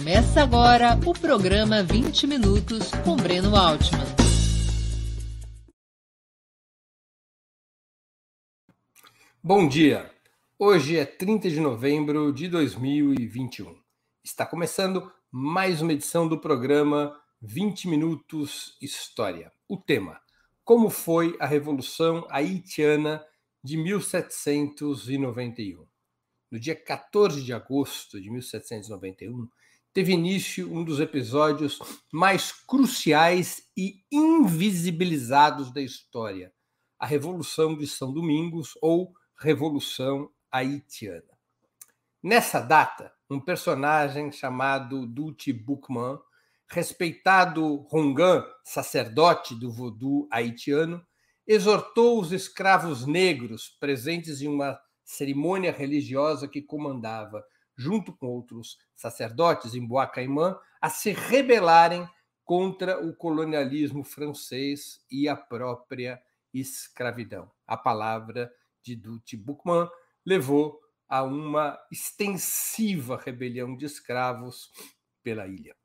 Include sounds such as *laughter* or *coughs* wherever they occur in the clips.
Começa agora o programa 20 Minutos com Breno Altman. Bom dia! Hoje é 30 de novembro de 2021. Está começando mais uma edição do programa 20 Minutos História. O tema: Como foi a Revolução Haitiana de 1791? No dia 14 de agosto de 1791, teve início um dos episódios mais cruciais e invisibilizados da história, a Revolução de São Domingos ou Revolução Haitiana. Nessa data, um personagem chamado Dutty Boukman, respeitado Rongan, sacerdote do voodoo haitiano, exortou os escravos negros presentes em uma cerimônia religiosa que comandava junto com outros sacerdotes em Bois-Caïman, a se rebelarem contra o colonialismo francês e a própria escravidão. A palavra de Dutty Boukman levou a uma extensiva rebelião de escravos pela ilha.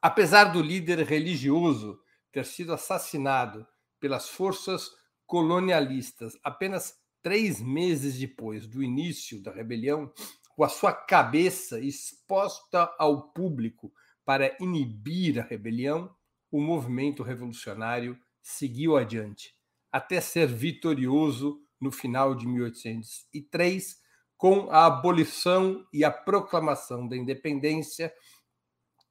Apesar do líder religioso ter sido assassinado pelas forças colonialistas apenas três meses depois do início da rebelião, com a sua cabeça exposta ao público para inibir a rebelião, o movimento revolucionário seguiu adiante, até ser vitorioso no final de 1803, com a abolição e a proclamação da independência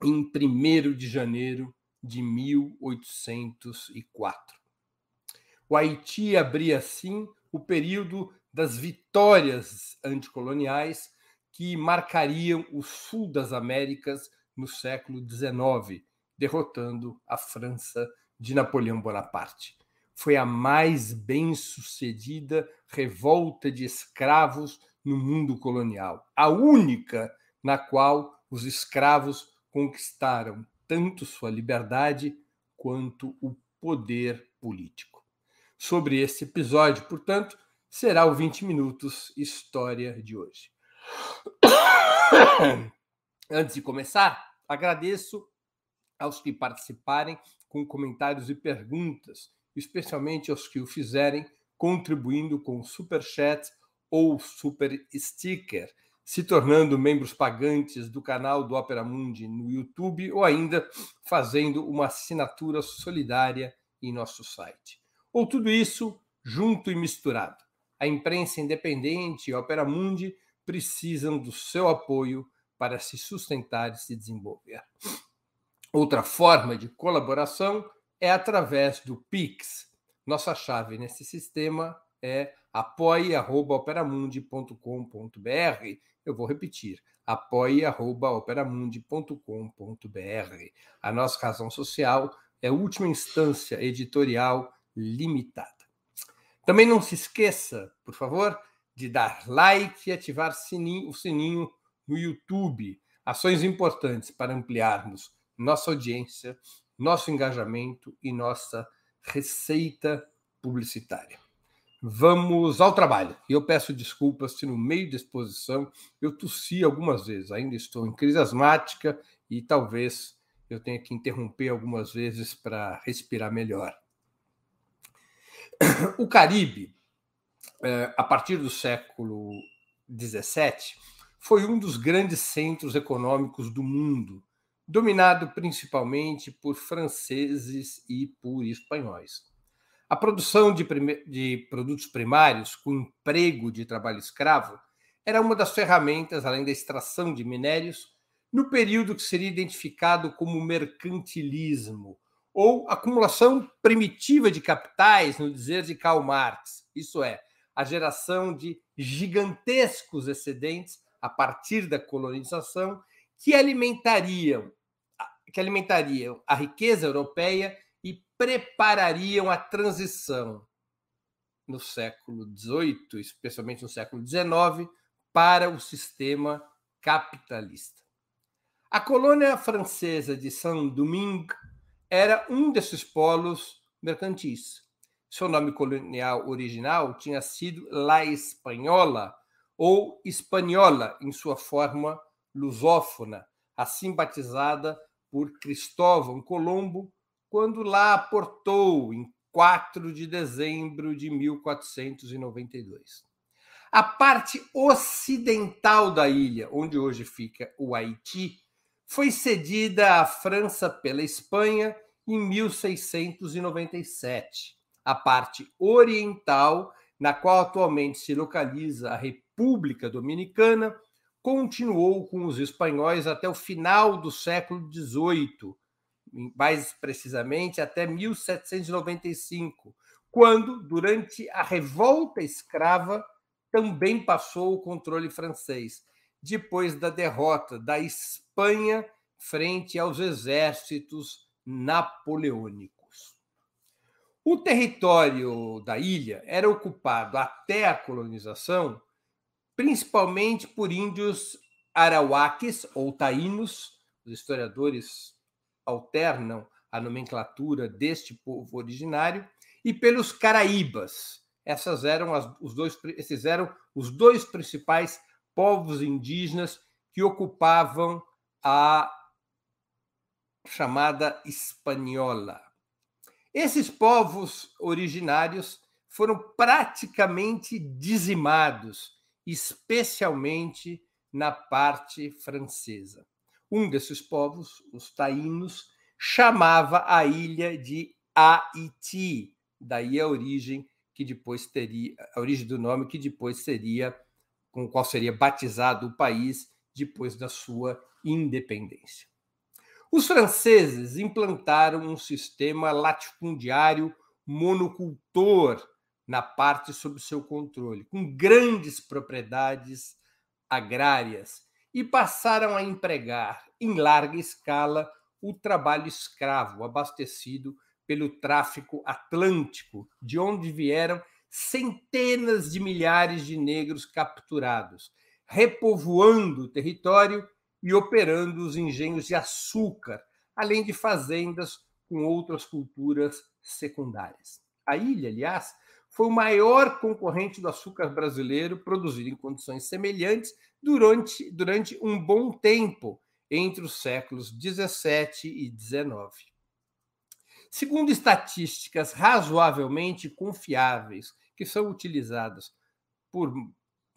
em 1 de janeiro de 1804. O Haiti abria, assim, o período das vitórias anticoloniais que marcariam o sul das Américas no século XIX, derrotando a França de Napoleão Bonaparte. Foi a mais bem-sucedida revolta de escravos no mundo colonial, a única na qual os escravos conquistaram tanto sua liberdade quanto o poder político. Sobre esse episódio, portanto, será o 20 Minutos História de hoje. *coughs* Antes de começar, agradeço aos que participarem com comentários e perguntas, especialmente aos que o fizerem contribuindo com super chat ou super sticker, se tornando membros pagantes do canal do Opera Mundi no YouTube ou ainda fazendo uma assinatura solidária em nosso site. Ou tudo isso junto e misturado. A imprensa independente e Opera Mundi precisam do seu apoio para se sustentar e se desenvolver. Outra forma de colaboração é através do Pix. Nossa chave nesse sistema é apoie.operamundi.com.br. Eu vou repetir: apoie.operamundi.com.br. A nossa razão social é última instância editorial limitada. Também não se esqueça, por favor, de dar like e ativar sininho, o sininho no YouTube. Ações importantes para ampliarmos nossa audiência, nosso engajamento e nossa receita publicitária. Vamos ao trabalho. Eu peço desculpas se no meio da exposição eu tossi algumas vezes. Ainda estou em crise asmática e talvez eu tenha que interromper algumas vezes para respirar melhor. *coughs* O Caribe é, a partir do século XVII, foi um dos grandes centros econômicos do mundo, dominado principalmente por franceses e por espanhóis. A produção de, de, produtos primários com emprego de trabalho escravo era uma das ferramentas, além da extração de minérios, no período que seria identificado como mercantilismo, ou acumulação primitiva de capitais, no dizer de Karl Marx. Isso é, a geração de gigantescos excedentes a partir da colonização que alimentariam que alimentariam a riqueza europeia e preparariam a transição no século XVIII, especialmente no século XIX, para o sistema capitalista. A colônia francesa de Saint-Domingue era um desses polos mercantis. Seu nome colonial original tinha sido La Espanhola ou Espanhola em sua forma lusófona, assim batizada por Cristóvão Colombo, quando lá aportou em 4 de dezembro de 1492. A parte ocidental da ilha, onde hoje fica o Haiti, foi cedida à França pela Espanha em 1697. A parte oriental, na qual atualmente se localiza a República Dominicana, continuou com os espanhóis até o final do século XVIII, mais precisamente até 1795, quando, durante a revolta escrava, também passou o controle francês, depois da derrota da Espanha frente aos exércitos napoleônicos. O território da ilha era ocupado até a colonização principalmente por índios arauaques ou taínos, os historiadores alternam a nomenclatura deste povo originário, e pelos caraíbas. Essas eram as, os dois, esses eram os dois principais povos indígenas que ocupavam a chamada espanhola. Esses povos originários foram praticamente dizimados especialmente na parte francesa. Um desses povos, os taínos, chamava a ilha de Haiti, daí a origem que depois teria a origem do nome que depois seria com o qual seria batizado o país depois da sua independência. Os franceses implantaram um sistema latifundiário monocultor na parte sob seu controle, com grandes propriedades agrárias, e passaram a empregar em larga escala o trabalho escravo, abastecido pelo tráfico atlântico, de onde vieram centenas de milhares de negros capturados, repovoando o território e operando os engenhos de açúcar, além de fazendas com outras culturas secundárias. A ilha, aliás, foi o maior concorrente do açúcar brasileiro, produzido em condições semelhantes durante, durante um bom tempo, entre os séculos 17 e 19. Segundo estatísticas razoavelmente confiáveis, que são utilizadas por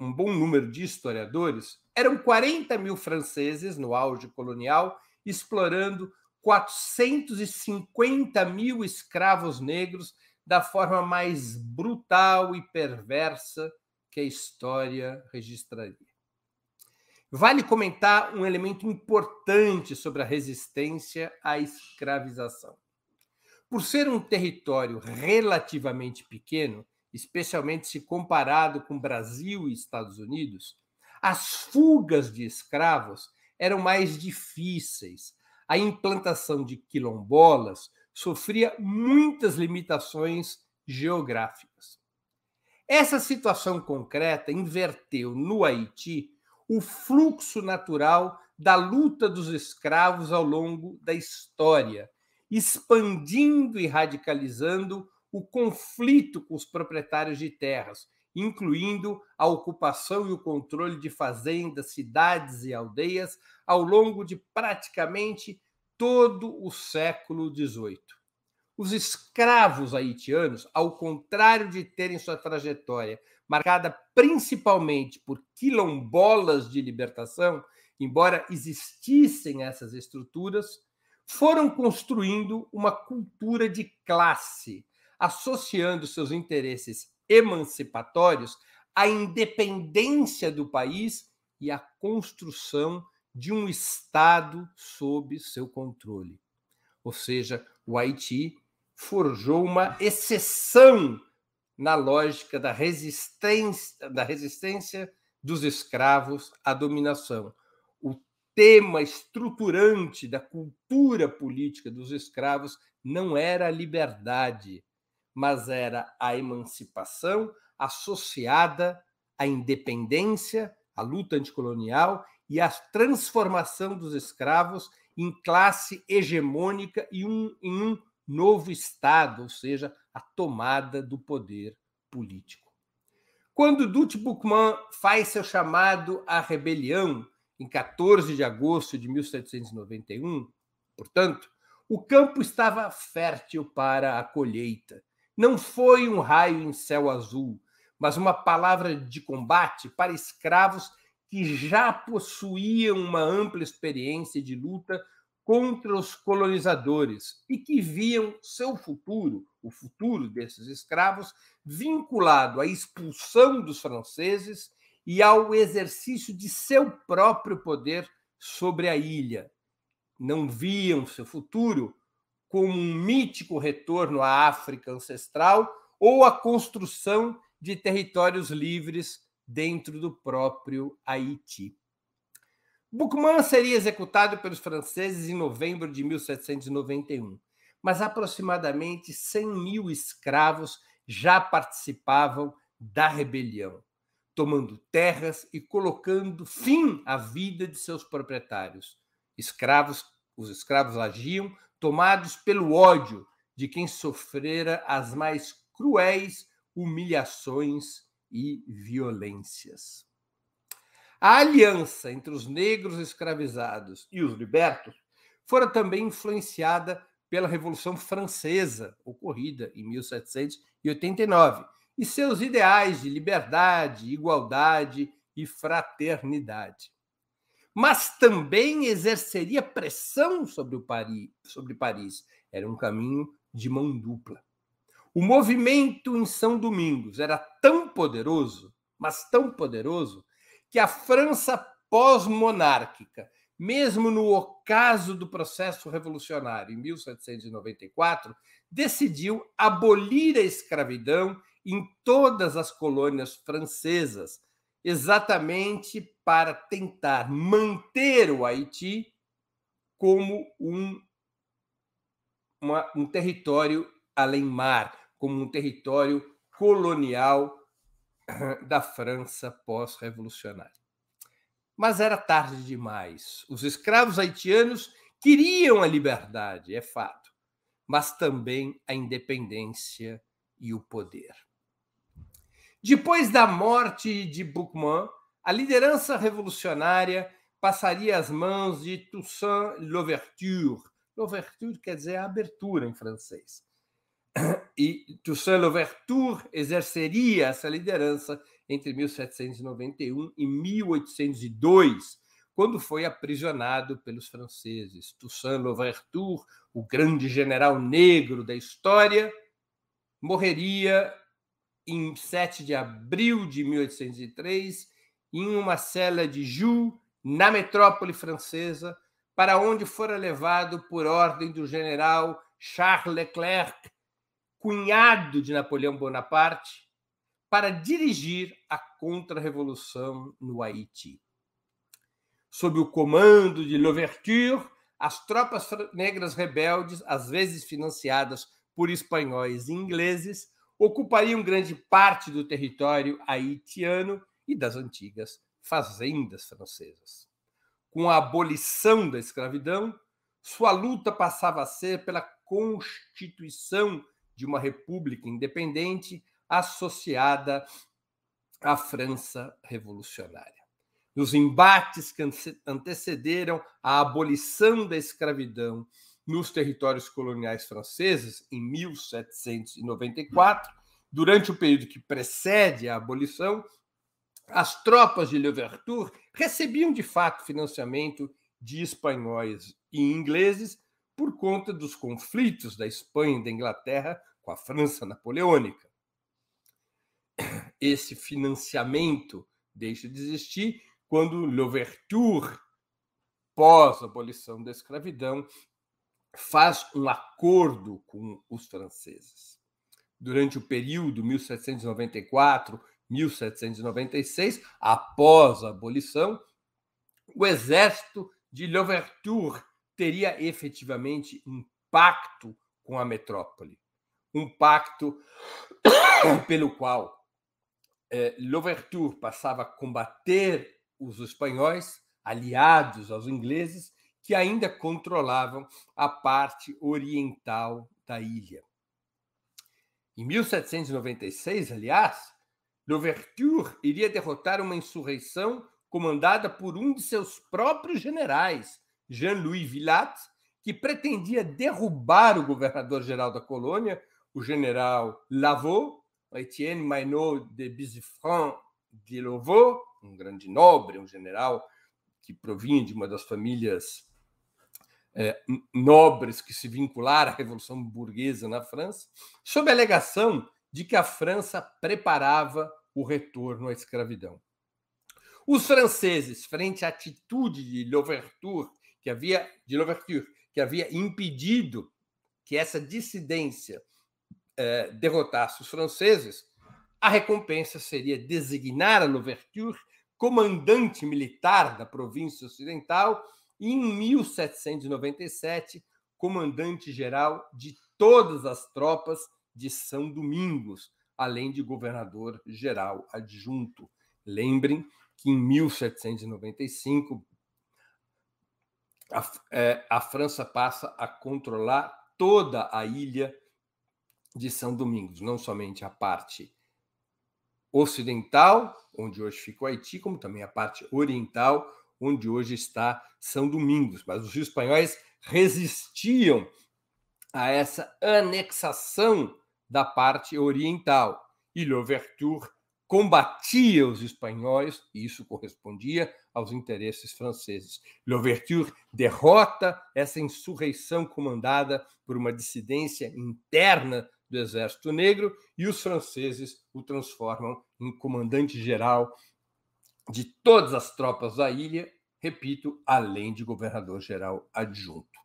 um bom número de historiadores, eram 40 mil franceses no auge colonial, explorando 450 mil escravos negros da forma mais brutal e perversa que a história registraria. Vale comentar um elemento importante sobre a resistência à escravização. Por ser um território relativamente pequeno, especialmente se comparado com Brasil e Estados Unidos, as fugas de escravos eram mais difíceis. A implantação de quilombolas sofria muitas limitações geográficas. Essa situação concreta inverteu no Haiti o fluxo natural da luta dos escravos ao longo da história, expandindo e radicalizando o conflito com os proprietários de terras, incluindo a ocupação e o controle de fazendas, cidades e aldeias ao longo de praticamente todo o século XVIII. Os escravos haitianos, ao contrário de terem sua trajetória marcada principalmente por quilombolas de libertação, embora existissem essas estruturas, foram construindo uma cultura de classe, associando seus interesses emancipatórios à independência do país e à construção de um Estado sob seu controle. Ou seja, o Haiti forjou uma exceção na lógica da resistência, da resistência dos escravos à dominação. O tema estruturante da cultura política dos escravos não era a liberdade, mas era a emancipação associada à independência, à luta anticolonial e a transformação dos escravos em classe hegemônica e um, em um novo Estado, ou seja, a tomada do poder político. Quando Dutch Buchmann faz seu chamado à rebelião em 14 de agosto de 1791, portanto, o campo estava fértil para a colheita. Não foi um raio em céu azul, mas uma palavra de combate para escravos que já possuíam uma ampla experiência de luta contra os colonizadores e que viam seu futuro, o futuro desses escravos, vinculado à expulsão dos franceses e ao exercício de seu próprio poder sobre a ilha. Não viam seu futuro como um mítico retorno à África ancestral ou a construção de territórios livres dentro do próprio Haiti. Buchmann seria executado pelos franceses em novembro de 1791, mas aproximadamente 100 mil escravos já participavam da rebelião, tomando terras e colocando fim à vida de seus proprietários. Escravos, os escravos agiam tomados pelo ódio de quem sofrera as mais cruéis humilhações e violências. A aliança entre os negros escravizados e os libertos fora também influenciada pela Revolução Francesa, ocorrida em 1789, e seus ideais de liberdade, igualdade e fraternidade. Mas também exerceria pressão sobre, o Paris, sobre Paris. Era um caminho de mão dupla. O movimento em São Domingos era tão poderoso, mas tão poderoso, que a França pós-monárquica, mesmo no ocaso do processo revolucionário em 1794, decidiu abolir a escravidão em todas as colônias francesas, exatamente para tentar manter o Haiti como um, uma, um território além-mar, como um território colonial da França pós-revolucionária. Mas era tarde demais. Os escravos haitianos queriam a liberdade, é fato, mas também a independência e o poder. Depois da morte de Boukman, a liderança revolucionária passaria às mãos de Toussaint Louverture. Louverture quer dizer abertura em francês *clears throat* e Toussaint Louverture exerceria essa liderança entre 1791 e 1802, quando foi aprisionado pelos franceses. Toussaint Louverture, o grande general negro da história, morreria em 7 de abril de 1803 em uma cela de Joux, na metrópole francesa, para onde fora levado por ordem do general Charles Leclerc, cunhado de Napoleão Bonaparte, para dirigir a contra-revolução no Haiti. Sob o comando de Louverture, as tropas negras rebeldes, às vezes financiadas por espanhóis e ingleses, ocupariam grande parte do território haitiano e das antigas fazendas francesas. Com a abolição da escravidão, sua luta passava a ser pela constituição de uma república independente associada à França revolucionária. Nos embates que antecederam a abolição da escravidão nos territórios coloniais franceses em 1794, durante o período que precede a abolição, as tropas de Louverture recebiam de fato financiamento de espanhóis e ingleses por conta dos conflitos da Espanha e da Inglaterra com a França napoleônica. Esse financiamento deixa de existir quando Louverture, pós-abolição da escravidão, faz um acordo com os franceses. Durante o período 1794-1796, após a abolição, o exército de Louverture teria efetivamente um pacto com a metrópole, um pacto *coughs* pelo qual eh, Louverture passava a combater os espanhóis, aliados aos ingleses, que ainda controlavam a parte oriental da ilha. Em 1796, aliás, Louverture iria derrotar uma insurreição comandada por um de seus próprios generais, Jean-Louis Villat, que pretendia derrubar o governador-geral da colônia, o general Lavaux, Etienne Maynot de Bizifran de Lavaux, um grande nobre, um general que provinha de uma das famílias é, nobres que se vincularam à Revolução Burguesa na França, sob a alegação de que a França preparava o retorno à escravidão. Os franceses, frente à atitude de Louverture, que havia de Louverture, que havia impedido que essa dissidência eh, derrotasse os franceses, a recompensa seria designar a Louverture comandante militar da província ocidental e, em 1797, comandante-geral de todas as tropas de São Domingos, além de governador-geral adjunto. Lembrem que em 1795 a, é, a França passa a controlar toda a ilha de São Domingos, não somente a parte ocidental, onde hoje fica o Haiti, como também a parte oriental, onde hoje está São Domingos. Mas os espanhóis resistiam a essa anexação da parte oriental. E Louverture combatia os espanhóis, e isso correspondia aos interesses franceses. Louverture derrota essa insurreição comandada por uma dissidência interna do Exército Negro e os franceses o transformam em comandante-geral de todas as tropas da ilha, repito, além de governador-geral adjunto.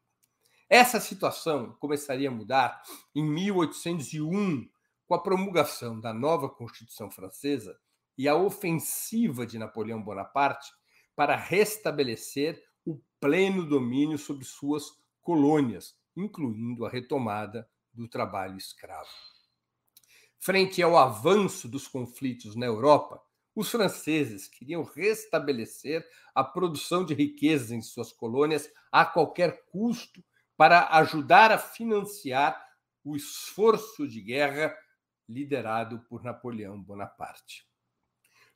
Essa situação começaria a mudar em 1801, com a promulgação da nova Constituição Francesa e a ofensiva de Napoleão Bonaparte para restabelecer o pleno domínio sobre suas colônias, incluindo a retomada do trabalho escravo. Frente ao avanço dos conflitos na Europa, os franceses queriam restabelecer a produção de riquezas em suas colônias a qualquer custo para ajudar a financiar o esforço de guerra liderado por Napoleão Bonaparte.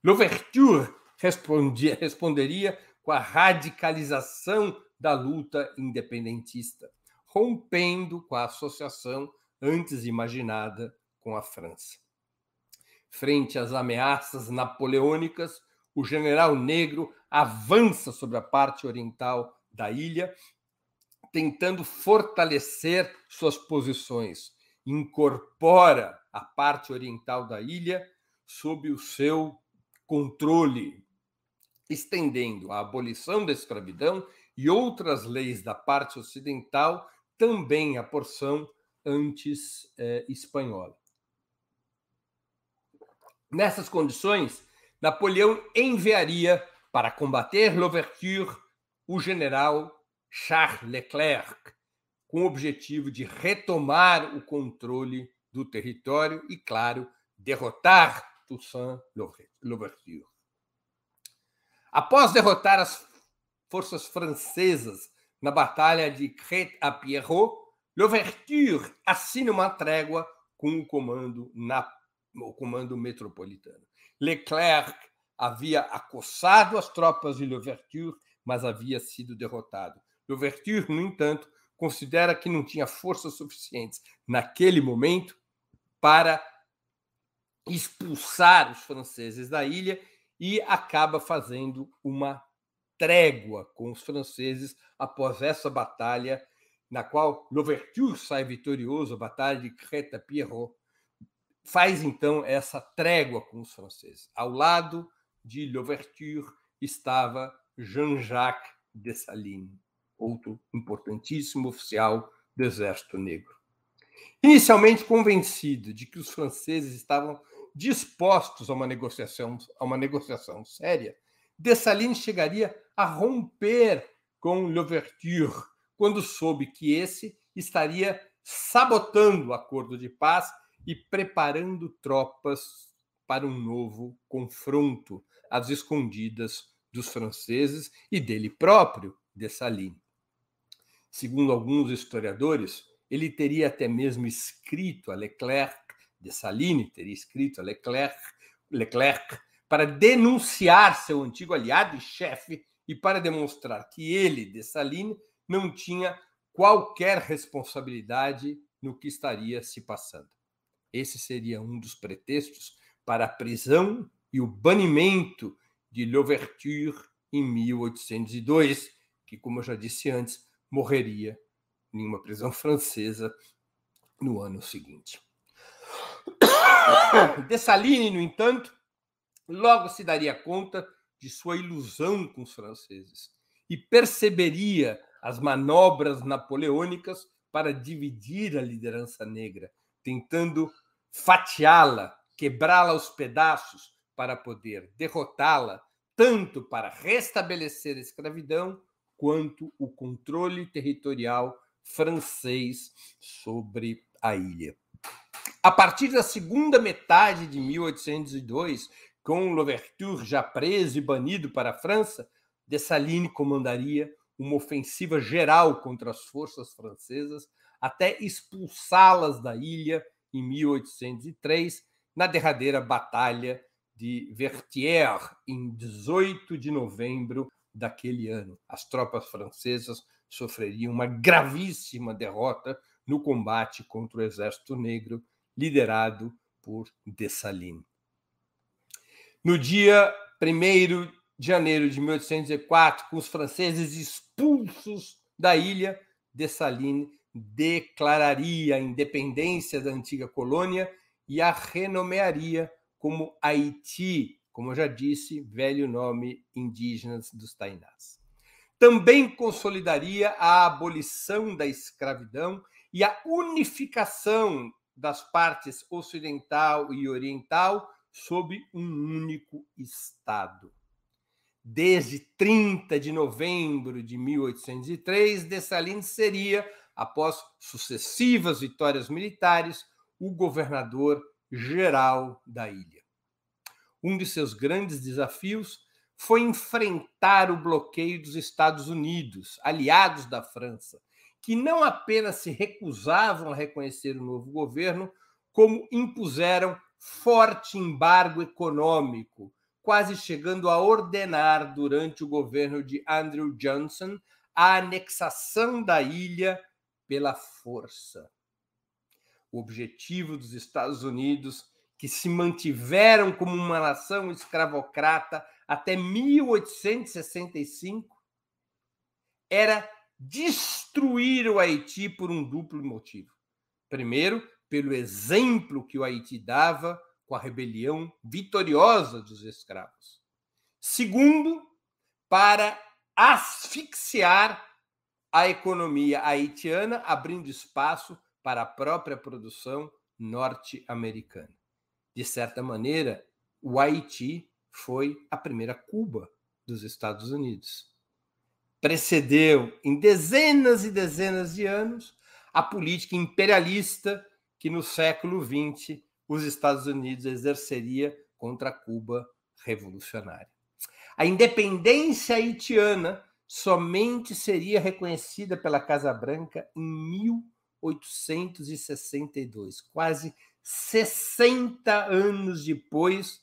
Louverture responderia com a radicalização da luta independentista, rompendo com a associação antes imaginada com a França. Frente às ameaças napoleônicas, o general negro avança sobre a parte oriental da ilha, tentando fortalecer suas posições, incorpora a parte oriental da ilha sob o seu controle, estendendo a abolição da escravidão e outras leis da parte ocidental também à porção antes eh, espanhola. Nessas condições, Napoleão enviaria para combater Louverture o general Charles Leclerc, com o objetivo de retomar o controle do território e, claro, derrotar Toussaint Louverture. Após derrotar as forças francesas na Batalha de Crête-à-Pierrot, Louverture assina uma trégua com o comando, na, o comando metropolitano. Leclerc havia acossado as tropas de Louverture, mas havia sido derrotado. Louverture, no entanto, considera que não tinha forças suficientes naquele momento para expulsar os franceses da ilha e acaba fazendo uma trégua com os franceses após essa batalha, na qual Louverture sai vitorioso, a Batalha de Crête-Pierrot, faz então essa trégua com os franceses. Ao lado de Louverture estava Jean-Jacques Dessalines, outro importantíssimo oficial do Exército Negro. Inicialmente convencido de que os franceses estavam dispostos a uma negociação, a uma negociação séria, Dessalines chegaria a romper com Louverture quando soube que esse estaria sabotando o acordo de paz e preparando tropas para um novo confronto às escondidas dos franceses e dele próprio, Dessalines. Segundo alguns historiadores, ele teria até mesmo escrito a Leclerc, Dessalines teria escrito a Leclerc, Leclerc para denunciar seu antigo aliado e chefe e para demonstrar que ele, Dessalines, não tinha qualquer responsabilidade no que estaria se passando. Esse seria um dos pretextos para a prisão e o banimento de Louverture em 1802, que, como eu já disse antes, morreria em uma prisão *laughs* francesa no ano seguinte. *coughs* Dessalines, no entanto, logo se daria conta de sua ilusão com os franceses e perceberia as manobras napoleônicas para dividir a liderança negra, tentando fatiá-la, quebrá-la aos pedaços para poder derrotá-la, tanto para restabelecer a escravidão quanto o controle territorial francês sobre a ilha. A partir da segunda metade de 1802, com Louverture já preso e banido para a França, Dessalines comandaria uma ofensiva geral contra as forças francesas até expulsá-las da ilha em 1803, na derradeira Batalha de Vertières, em 18 de novembro daquele ano. As tropas francesas sofreriam uma gravíssima derrota no combate contra o Exército Negro, liderado por Dessalines. No dia 1 de janeiro de 1804, com os franceses expulsos da ilha, Dessalines declararia a independência da antiga colônia e a renomearia como Haiti, como eu já disse, velho nome indígena dos Tainás. Também consolidaria a abolição da escravidão e a unificação das partes ocidental e oriental sob um único Estado. Desde 30 de novembro de 1803, Dessalines seria, após sucessivas vitórias militares, o governador geral da ilha. Um de seus grandes desafios foi enfrentar o bloqueio dos Estados Unidos, aliados da França, que não apenas se recusavam a reconhecer o novo governo, como impuseram forte embargo econômico, quase chegando a ordenar, durante o governo de Andrew Johnson, a anexação da ilha pela força. O objetivo dos Estados Unidos, que se mantiveram como uma nação escravocrata até 1865, era destruir o Haiti por um duplo motivo. Primeiro, pelo exemplo que o Haiti dava com a rebelião vitoriosa dos escravos. Segundo, para asfixiar a economia haitiana, abrindo espaço para a própria produção norte-americana. De certa maneira, o Haiti foi a primeira Cuba dos Estados Unidos. Precedeu em dezenas e dezenas de anos a política imperialista que no século XX os Estados Unidos exerceria contra a Cuba revolucionária. A independência haitiana somente seria reconhecida pela Casa Branca em 1862, quase 60 anos depois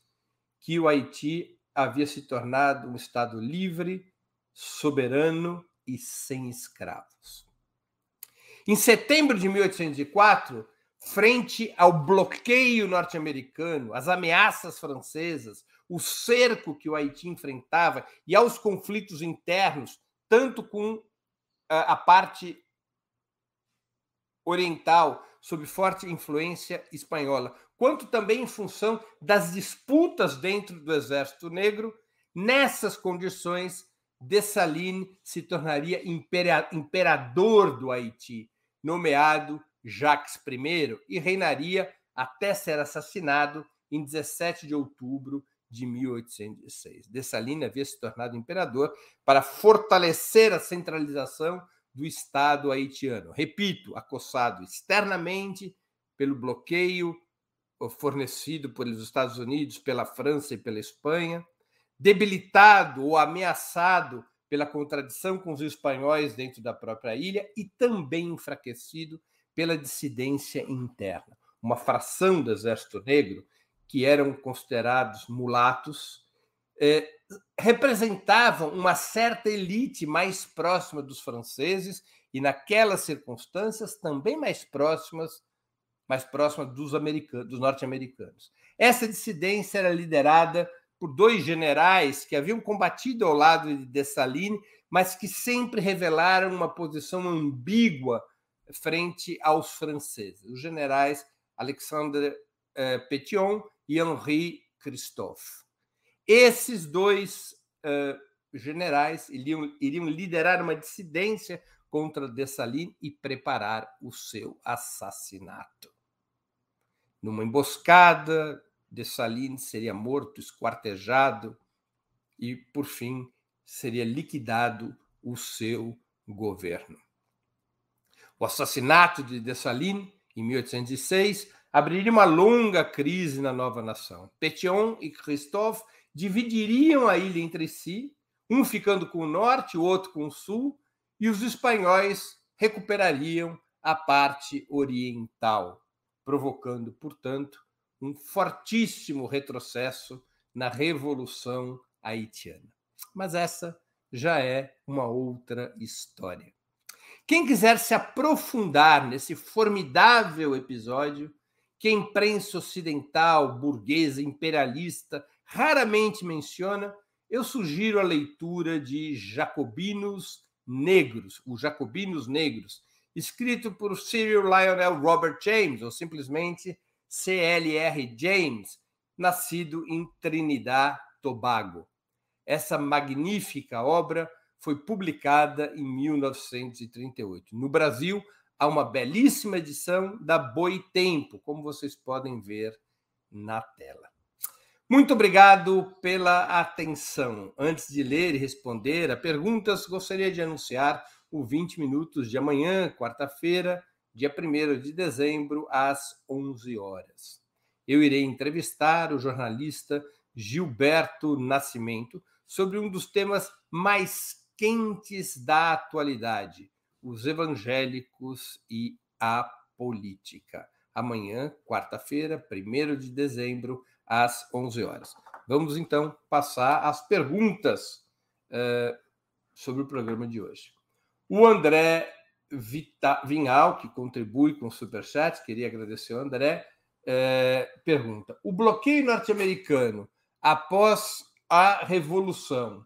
que o Haiti havia se tornado um Estado livre, soberano e sem escravos. Em setembro de 1804, frente ao bloqueio norte-americano, às ameaças francesas, o cerco que o Haiti enfrentava e aos conflitos internos, tanto com a parte oriental, sob forte influência espanhola, quanto também em função das disputas dentro do Exército Negro, nessas condições, Dessalines se tornaria imperador do Haiti, nomeado Jacques I e reinaria até ser assassinado em 17 de outubro de 1806. Dessalines havia se tornado imperador para fortalecer a centralização do Estado haitiano. Repito, acossado externamente pelo bloqueio fornecido pelos Estados Unidos, pela França e pela Espanha, debilitado ou ameaçado pela contradição com os espanhóis dentro da própria ilha e também enfraquecido pela dissidência interna. Uma fração do Exército Negro que eram considerados mulatos, eh, representavam uma certa elite mais próxima dos franceses e, naquelas circunstâncias, também mais próximas mais próxima dos, americanos, dos norte-americanos. Essa dissidência era liderada por dois generais que haviam combatido ao lado de Dessalines, mas que sempre revelaram uma posição ambígua frente aos franceses, os generais Alexandre eh, Petion e Henri Christophe. Esses dois uh, generais iriam, iriam liderar uma dissidência contra Dessalines e preparar o seu assassinato. Numa emboscada, Dessalines seria morto, esquartejado e, por fim, seria liquidado o seu governo. O assassinato de Dessalines, em 1806, abriria uma longa crise na nova nação. Petion e Christophe dividiriam a ilha entre si, um ficando com o norte, o outro com o sul, e os espanhóis recuperariam a parte oriental, provocando, portanto, um fortíssimo retrocesso na Revolução Haitiana. Mas essa já é uma outra história. Quem quiser se aprofundar nesse formidável episódio, que a imprensa ocidental, burguesa, imperialista raramente menciona, eu sugiro a leitura de Jacobinos Negros, os Jacobinos Negros, escrito por Cyril Lionel Robert James, ou simplesmente CLR James, nascido em Trinidad, Tobago. Essa magnífica obra foi publicada em 1938. No Brasil, há uma belíssima edição da Boitempo, como vocês podem ver na tela. Muito obrigado pela atenção. Antes de ler e responder a perguntas, gostaria de anunciar o 20 minutos de amanhã, quarta-feira, dia 1 de dezembro, às 11 horas. Eu irei entrevistar o jornalista Gilberto Nascimento sobre um dos temas mais quentes da atualidade, os evangélicos e a política. Amanhã, quarta-feira, 1 de dezembro, às 11 horas. Vamos então passar às perguntas uh, sobre o programa de hoje. O André Vita, Vinhal, que contribui com o Superchat, queria agradecer ao André, uh, pergunta: o bloqueio norte-americano após a Revolução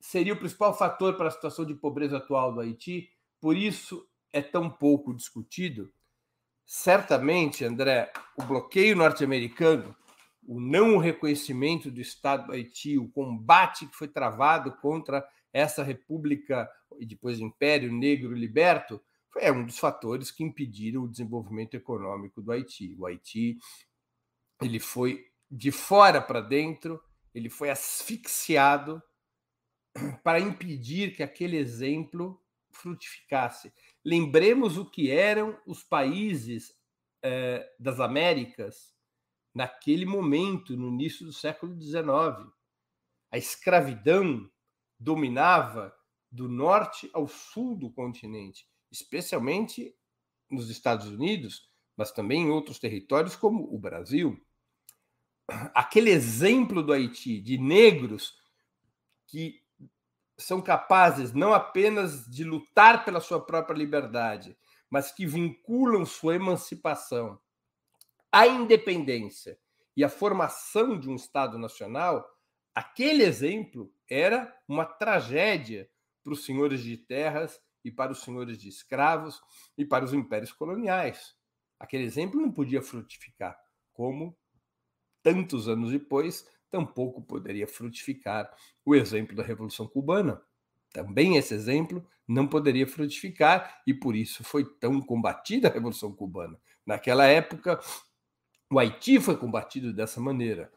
seria o principal fator para a situação de pobreza atual do Haiti? Por isso é tão pouco discutido? Certamente, André, o bloqueio norte-americano o não reconhecimento do Estado do Haiti, o combate que foi travado contra essa república e depois Império Negro Liberto, é um dos fatores que impediram o desenvolvimento econômico do Haiti. O Haiti ele foi de fora para dentro, ele foi asfixiado *clears throat* para impedir que aquele exemplo frutificasse. Lembremos o que eram os países eh, das Américas naquele momento, no início do século XIX. A escravidão dominava do norte ao sul do continente, especialmente nos Estados Unidos, mas também em outros territórios como o Brasil. Aquele exemplo do Haiti de negros que são capazes não apenas de lutar pela sua própria liberdade, mas que vinculam sua emancipação a independência e a formação de um Estado nacional, aquele exemplo era uma tragédia para os senhores de terras e para os senhores de escravos e para os impérios coloniais. Aquele exemplo não podia frutificar, como tantos anos depois tampouco poderia frutificar o exemplo da Revolução Cubana. Também esse exemplo não poderia frutificar e por isso foi tão combatida a Revolução Cubana. Naquela época, o Haiti foi combatido dessa maneira.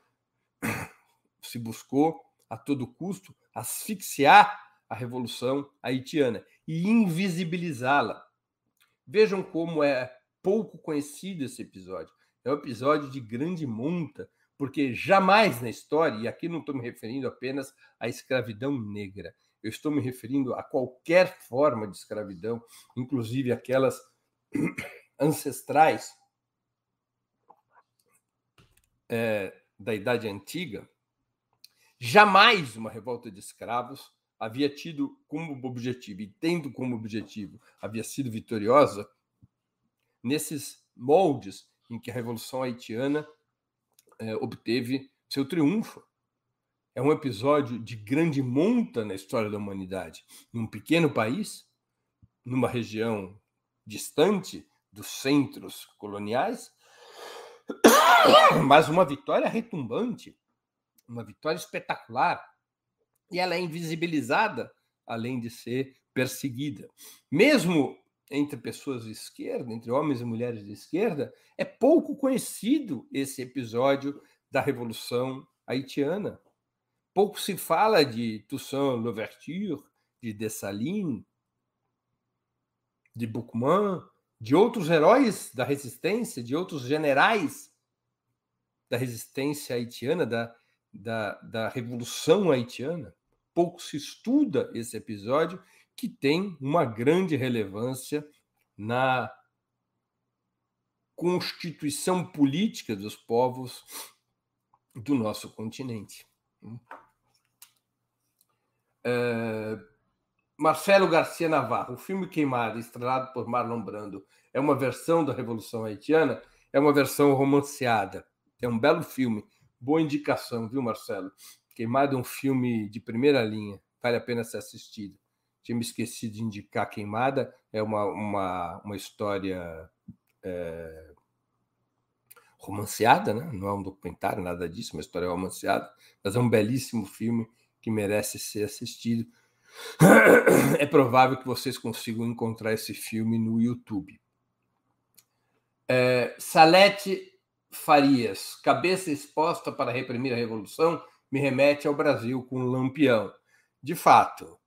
*coughs* Se buscou, a todo custo, asfixiar a revolução haitiana e invisibilizá-la. Vejam como é pouco conhecido esse episódio. É um episódio de grande monta, porque jamais na história, e aqui não estou me referindo apenas à escravidão negra, eu estou me referindo a qualquer forma de escravidão, inclusive aquelas *coughs* ancestrais é, da Idade Antiga, jamais uma revolta de escravos havia tido como objetivo, e tendo como objetivo, havia sido vitoriosa nesses moldes em que a Revolução Haitiana é, obteve seu triunfo. É um episódio de grande monta na história da humanidade. Num pequeno país, numa região distante dos centros coloniais, mas uma vitória retumbante, uma vitória espetacular. E ela é invisibilizada, além de ser perseguida. Mesmo entre pessoas de esquerda, entre homens e mulheres de esquerda, é pouco conhecido esse episódio da Revolução Haitiana. Pouco se fala de Toussaint Louverture, de Dessalines, de Boukman, de outros heróis da resistência, de outros generais da resistência haitiana, da, da, da Revolução Haitiana. Pouco se estuda esse episódio que tem uma grande relevância na constituição política dos povos do nosso continente. É, Marcelo Garcia Navarro, o filme Queimada, estrelado por Marlon Brando, é uma versão da Revolução Haitiana, é uma versão romanceada. É um belo filme. Boa indicação, viu, Marcelo? Queimada é um filme de primeira linha, vale a pena ser assistido tinha me esquecido de indicar Queimada, é uma, uma, uma história é, romanceada, né? não é um documentário, nada disso, uma história romanceada, mas é um belíssimo filme que merece ser assistido. *coughs* É provável que vocês consigam encontrar esse filme no YouTube. É, Salete Farias, cabeça exposta para reprimir a revolução, me remete ao Brasil com Lampião. De fato,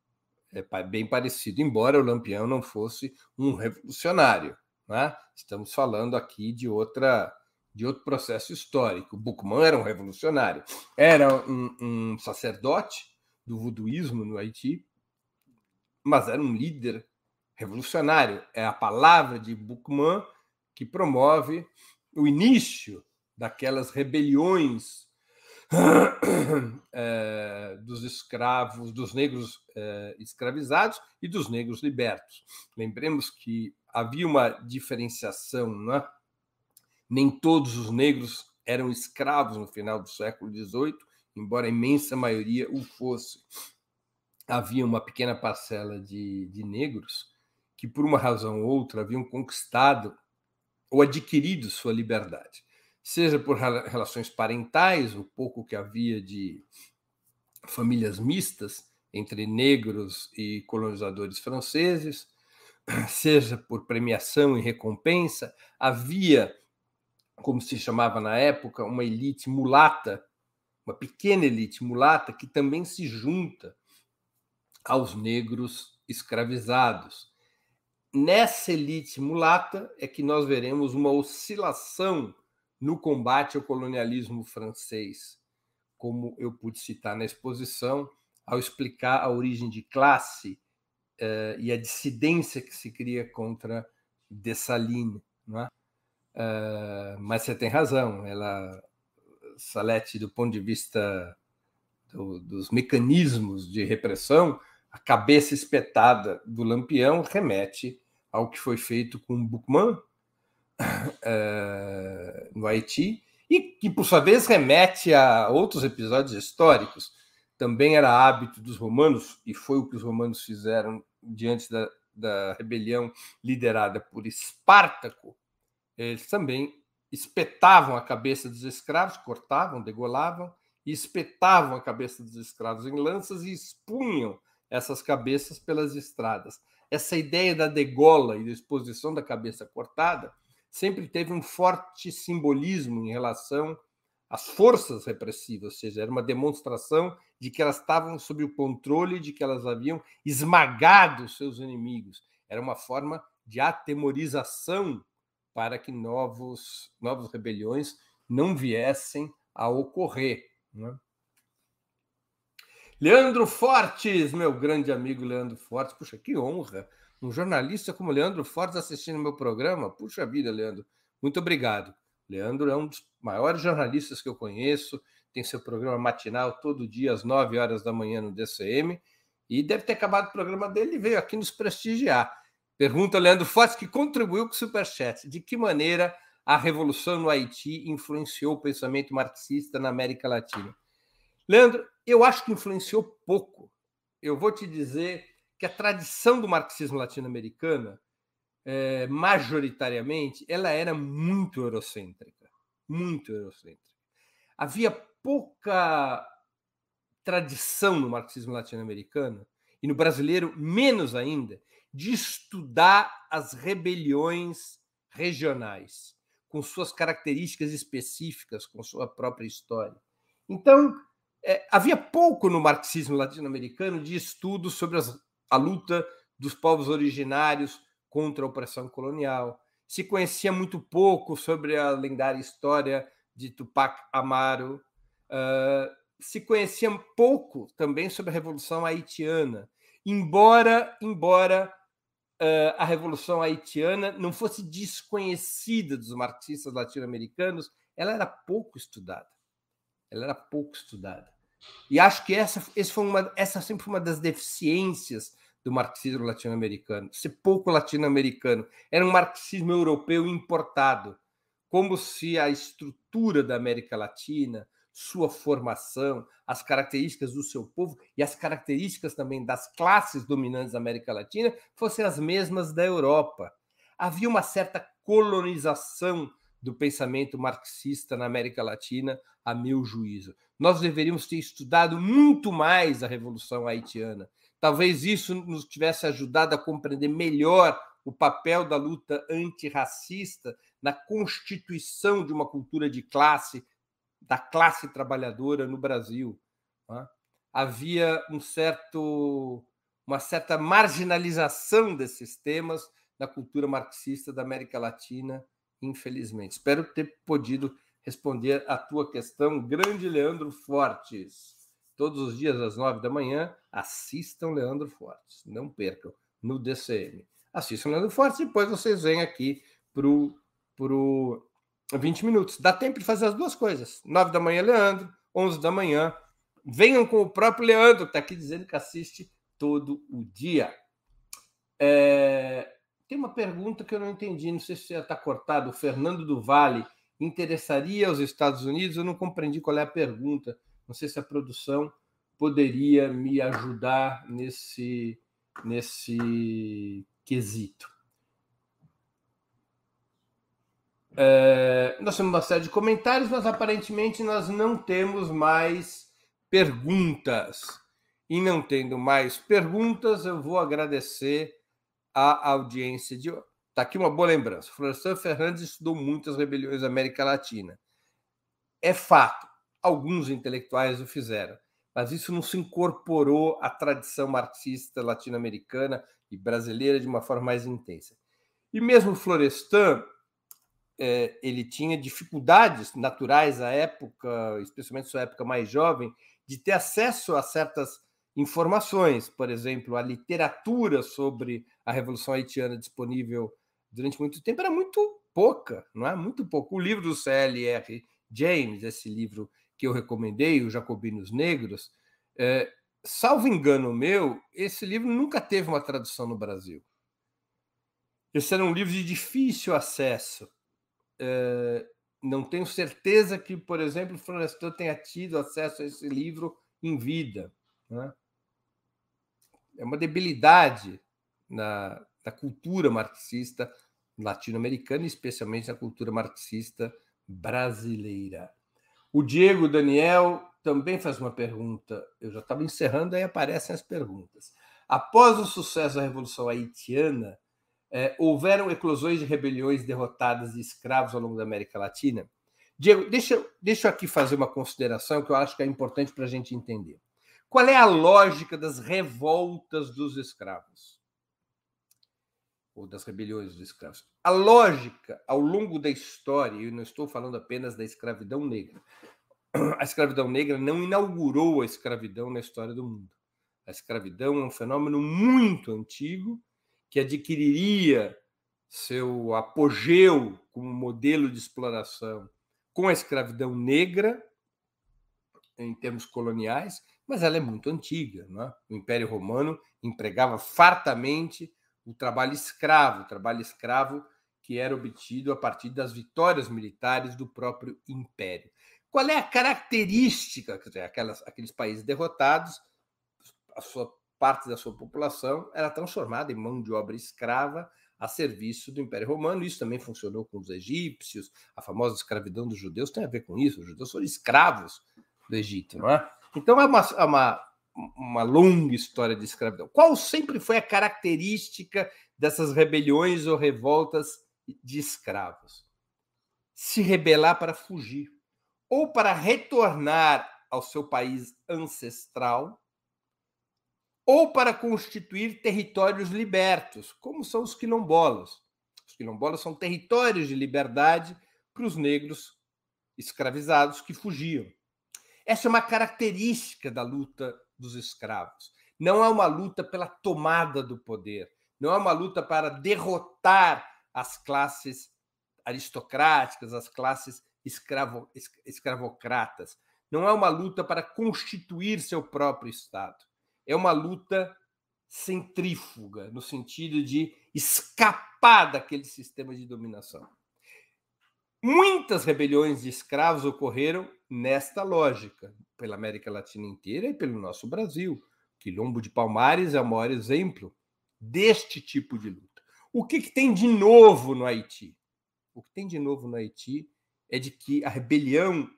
é bem parecido, embora o Lampião não fosse um revolucionário. Né? Estamos falando aqui de outra de outro processo histórico. Buchmann era um revolucionário, era um, um sacerdote do voodooísmo no Haiti, mas era um líder revolucionário. É a palavra de Buchmann que promove o início daquelas rebeliões é, dos escravos, dos negros é, escravizados e dos negros libertos. Lembremos que havia uma diferenciação, né? nem todos os negros eram escravos no final do século XVIII, embora a imensa maioria o fosse. Havia uma pequena parcela de, de negros que, por uma razão ou outra, haviam conquistado ou adquirido sua liberdade. Seja por relações parentais, o pouco que havia de famílias mistas entre negros e colonizadores franceses, *clears throat* seja por premiação e recompensa, havia, como se chamava na época, uma elite mulata, uma pequena elite mulata que também se junta aos negros escravizados. Nessa elite mulata é que nós veremos uma oscilação no combate ao colonialismo francês, como eu pude citar na exposição, ao explicar a origem de classe uh, e a dissidência que se cria contra Dessalines. Não é? Uh, mas você tem razão, ela, Salete, do ponto de vista do, dos mecanismos de repressão, a cabeça espetada do Lampião remete ao que foi feito com Buchmann, uh, *laughs* no Haiti, e que, por sua vez, remete a outros episódios históricos. Também era hábito dos romanos, e foi o que os romanos fizeram diante da, da rebelião liderada por Espartaco. Eles também espetavam a cabeça dos escravos, cortavam, degolavam, e espetavam a cabeça dos escravos em lanças e expunham essas cabeças pelas estradas. Essa ideia da degola e da exposição da cabeça cortada sempre teve um forte simbolismo em relação às forças repressivas, ou seja, era uma demonstração de que elas estavam sob o controle, de que elas haviam esmagado seus inimigos. Era uma forma de atemorização para que novos, novas rebeliões não viessem a ocorrer. Né? Leandro Fortes, meu grande amigo Leandro Fortes, puxa, que honra um jornalista como Leandro Fortes assistindo meu programa. Puxa vida, Leandro, muito obrigado. Leandro é um dos maiores jornalistas que eu conheço, tem seu programa matinal todo dia às 9 horas da manhã no DCM, e deve ter acabado o programa dele e veio aqui nos prestigiar. Pergunta Leandro Fortes, que contribuiu com o Superchat. De que maneira a revolução no Haiti influenciou o pensamento marxista na América Latina? Leandro, eu acho que influenciou pouco. Eu vou te dizer que a tradição do marxismo latino-americano, é, majoritariamente, ela era muito eurocêntrica. Muito eurocêntrica. Havia pouca tradição no marxismo latino-americano, e no brasileiro menos ainda, de estudar as rebeliões regionais, com suas características específicas, com sua própria história. Então, é, havia pouco no marxismo latino-americano de estudo sobre as, a luta dos povos originários contra a opressão colonial. Se conhecia muito pouco sobre a lendária história de Tupac Amaru. Uh, se conhecia pouco também sobre a Revolução Haitiana, embora, embora uh, a Revolução Haitiana não fosse desconhecida dos marxistas latino-americanos, ela era pouco estudada. Ela era pouco estudada. E acho que essa, esse foi uma, essa sempre foi uma das deficiências do marxismo latino-americano, ser pouco latino-americano. Era um marxismo europeu importado, como se a estrutura da América Latina, sua formação, as características do seu povo e as características também das classes dominantes da América Latina fossem as mesmas da Europa. Havia uma certa colonização do pensamento marxista na América Latina, a meu juízo. Nós deveríamos ter estudado muito mais a Revolução Haitiana. Talvez isso nos tivesse ajudado a compreender melhor o papel da luta antirracista na constituição de uma cultura de classe, da classe trabalhadora no Brasil. Né? Havia um certo, uma certa marginalização desses temas na cultura marxista da América Latina infelizmente. Espero ter podido responder a tua questão, grande Leandro Fortes. Todos os dias às nove da manhã, assistam Leandro Fortes. Não percam no DCM. Assistam Leandro Fortes e depois vocês vêm aqui para o 20 minutos. Dá tempo de fazer as duas coisas. Nove da manhã, Leandro. Onze da manhã. Venham com o próprio Leandro, que está aqui dizendo que assiste todo o dia. É, tem uma pergunta que eu não entendi, não sei se já está cortado. O Fernando do Vale interessaria aos Estados Unidos? Eu não compreendi qual é a pergunta. Não sei se a produção poderia me ajudar nesse, nesse quesito. É, nós temos uma série de comentários, mas aparentemente nós não temos mais perguntas. E não tendo mais perguntas, eu vou agradecer a audiência de. Está aqui uma boa lembrança. Florestan Fernandes estudou muitas rebeliões da América Latina. É fato, alguns intelectuais o fizeram, mas isso não se incorporou à tradição marxista latino-americana e brasileira de uma forma mais intensa. E mesmo Florestan, é, ele tinha dificuldades naturais à época, especialmente sua época mais jovem, de ter acesso a certas informações, por exemplo, a literatura sobre a Revolução Haitiana disponível durante muito tempo era muito pouca, não é? Muito pouco. O livro do CLR James, esse livro que eu recomendei, Os Jacobinos Negros, é, salvo engano meu, esse livro nunca teve uma tradução no Brasil. Esse era um livro de difícil acesso. É, não tenho certeza que, por exemplo, Florestan tenha tido acesso a esse livro em vida. Né? É uma debilidade na, na cultura marxista latino-americana, especialmente na cultura marxista brasileira. O Diego Daniel também faz uma pergunta. Eu já estava encerrando, aí aparecem as perguntas. Após o sucesso da Revolução Haitiana, é, houveram eclosões de rebeliões derrotadas de escravos ao longo da América Latina? Diego, deixa, deixa eu aqui fazer uma consideração que eu acho que é importante para a gente entender. Qual é a lógica das revoltas dos escravos? Ou das rebeliões dos escravos? A lógica, ao longo da história, e não estou falando apenas da escravidão negra, *clears throat* a escravidão negra não inaugurou a escravidão na história do mundo. A escravidão é um fenômeno muito antigo que adquiriria seu apogeu como modelo de exploração com a escravidão negra, em termos coloniais, mas ela é muito antiga. Não é? O Império Romano empregava fartamente o trabalho escravo, o trabalho escravo que era obtido a partir das vitórias militares do próprio império. Qual é a característica? Quer dizer, aquelas, aqueles países derrotados, a sua parte da sua população era transformada em mão de obra escrava a serviço do Império Romano. Isso também funcionou com os egípcios. A famosa escravidão dos judeus tem a ver com isso. Os judeus foram escravos do Egito, não é? Então é uma, é uma, uma longa história de escravidão. Qual sempre foi a característica dessas rebeliões ou revoltas de escravos? Se rebelar para fugir ou para retornar ao seu país ancestral ou para constituir territórios libertos, como são os quilombolas. Os quilombolas são territórios de liberdade para os negros escravizados que fugiam. Essa é uma característica da luta dos escravos. Não é uma luta pela tomada do poder, não é uma luta para derrotar as classes aristocráticas, as classes escravo, escravocratas. Não é uma luta para constituir seu próprio Estado é uma luta centrífuga, no sentido de escapar daquele sistema de dominação. Muitas rebeliões de escravos ocorreram nesta lógica, pela América Latina inteira e pelo nosso Brasil. Quilombo de Palmares é o maior exemplo deste tipo de luta. O que, que tem de novo no Haiti? O que tem de novo no Haiti é de que a rebelião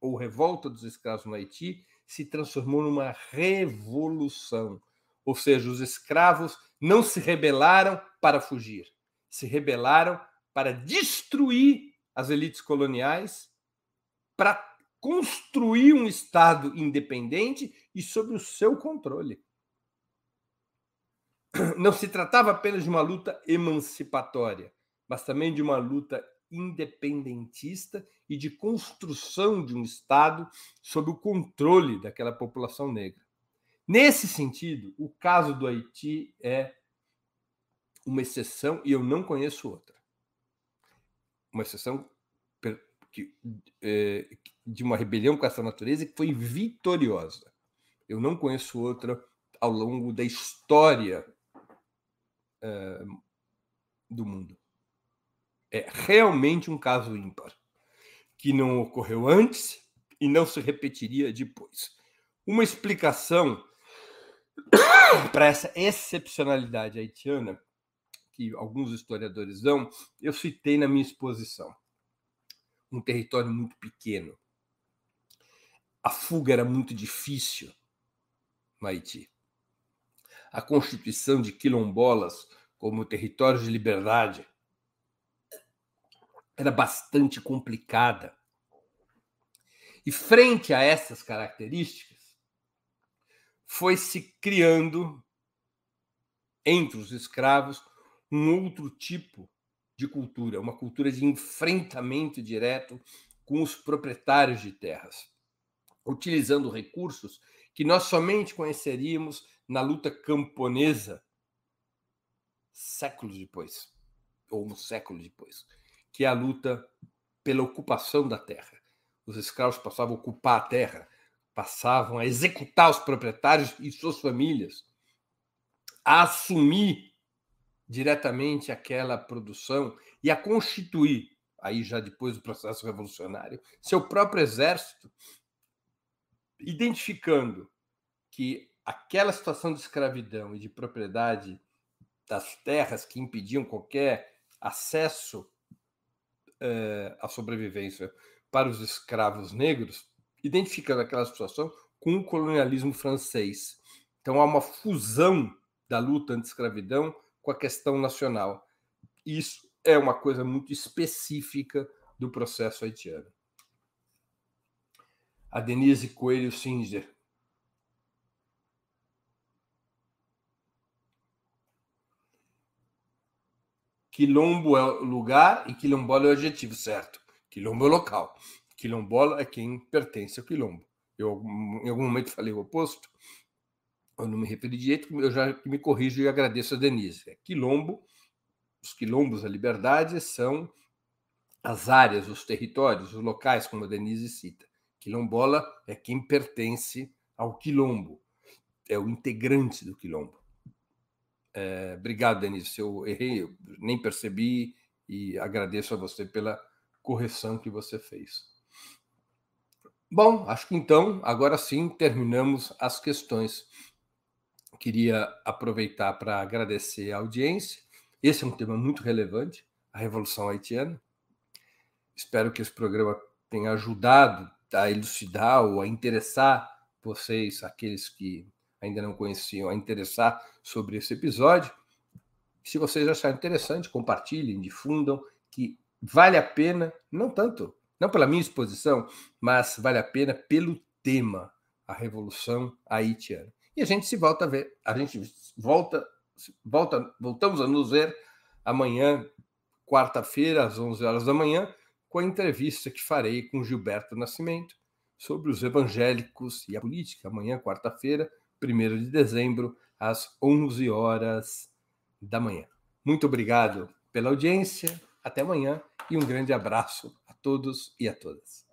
ou revolta dos escravos no Haiti se transformou numa revolução. Ou seja, os escravos não se rebelaram para fugir, se rebelaram para destruir as elites coloniais, para construir um Estado independente e sob o seu controle. Não se tratava apenas de uma luta emancipatória, mas também de uma luta independentista e de construção de um Estado sob o controle daquela população negra. Nesse sentido, o caso do Haiti é uma exceção e eu não conheço outra. Uma exceção é, de uma rebelião com essa natureza que foi vitoriosa. Eu não conheço outra ao longo da história é, do mundo é realmente um caso ímpar, que não ocorreu antes e não se repetiria depois. Uma explicação *coughs* para essa excepcionalidade haitiana, que alguns historiadores dão, eu citei na minha exposição. Um território muito pequeno. A fuga era muito difícil no Haiti. A constituição de quilombolas como território de liberdade era bastante complicada. E frente a essas características, foi se criando entre os escravos um outro tipo de cultura, uma cultura de enfrentamento direto com os proprietários de terras, utilizando recursos que nós somente conheceríamos na luta camponesa séculos depois, ou um século depois que é a luta pela ocupação da terra. Os escravos passavam a ocupar a terra, passavam a executar os proprietários e suas famílias, a assumir diretamente aquela produção e a constituir, aí já depois do processo revolucionário, seu próprio exército, identificando que aquela situação de escravidão e de propriedade das terras que impediam qualquer acesso é, a sobrevivência para os escravos negros, identificando aquela situação com o colonialismo francês. Então há uma fusão da luta anti-escravidão com a questão nacional. Isso é uma coisa muito específica do processo haitiano. A Denise Coelho Singer Quilombo é o lugar e quilombola é o adjetivo, certo? Quilombo é o local. Quilombola é quem pertence ao quilombo. Eu, em algum momento, falei o oposto. Eu não me referi direito, eu já me corrijo e agradeço a Denise. É quilombo, os quilombos da liberdade são as áreas, os territórios, os locais, como a Denise cita. Quilombola é quem pertence ao quilombo, é o integrante do quilombo. É, obrigado, Denise. Se eu errei, eu nem percebi e agradeço a você pela correção que você fez. Bom, acho que então, agora sim, terminamos as questões. Queria aproveitar para agradecer a audiência. Esse é um tema muito relevante, a Revolução Haitiana. Espero que esse programa tenha ajudado a elucidar ou a interessar vocês, aqueles que ainda não conheciam, a interessar sobre esse episódio. Se vocês acharem interessante, compartilhem, difundam, que vale a pena, não tanto, não pela minha exposição, mas vale a pena pelo tema, a Revolução Haitiana. E a gente se volta a ver, a gente volta, volta voltamos a nos ver amanhã, quarta-feira, às 11 horas da manhã, com a entrevista que farei com Gilberto Nascimento sobre os evangélicos e a política, amanhã, quarta-feira, 1 de dezembro, às 11 horas da manhã. Muito obrigado pela audiência, até amanhã e um grande abraço a todos e a todas.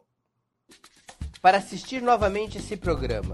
Para assistir novamente esse programa